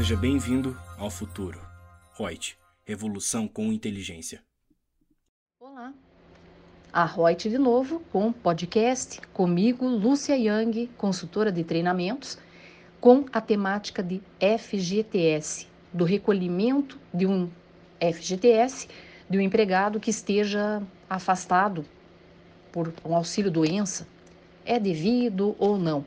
Seja bem-vindo ao futuro. Reut, revolução com inteligência. Olá, a Reut de novo com podcast comigo, Lúcia Yang, consultora de treinamentos, com a temática de FGTS, do recolhimento de um FGTS de um empregado que esteja afastado por um auxílio doença. É devido ou não?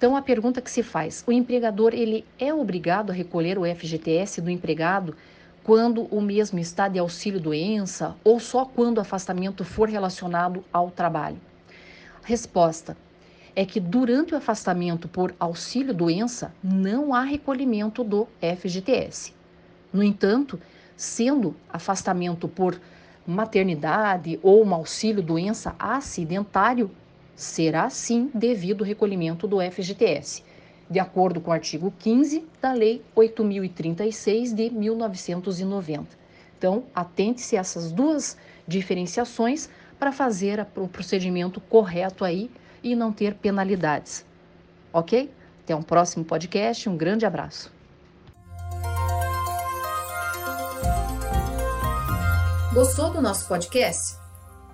Então a pergunta que se faz: o empregador ele é obrigado a recolher o FGTS do empregado quando o mesmo está de auxílio doença ou só quando o afastamento for relacionado ao trabalho? Resposta: é que durante o afastamento por auxílio doença não há recolhimento do FGTS. No entanto, sendo afastamento por maternidade ou um auxílio doença acidentário, será sim devido o recolhimento do FGTS, de acordo com o artigo 15 da Lei 8036 de 1990. Então, atente-se a essas duas diferenciações para fazer o procedimento correto aí e não ter penalidades. Ok? Até um próximo podcast. Um grande abraço. Gostou do nosso podcast?